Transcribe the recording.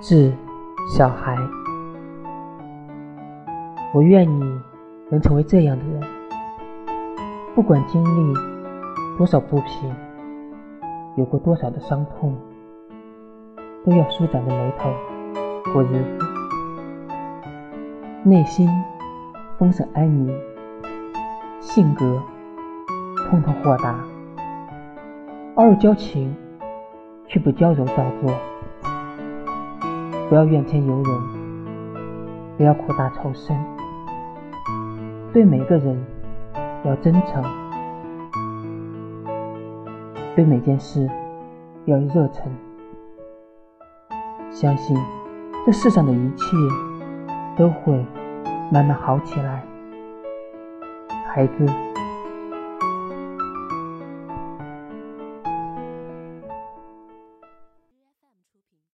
致小孩，我愿你能成为这样的人，不管经历多少不平，有过多少的伤痛，都要舒展着眉头过日子，内心丰盛安宁，性格通透豁达，偶尔矫情，却不矫揉造作。不要怨天尤人，不要苦大仇深，对每个人要真诚，对每件事要热忱。相信这世上的一切都会慢慢好起来，孩子。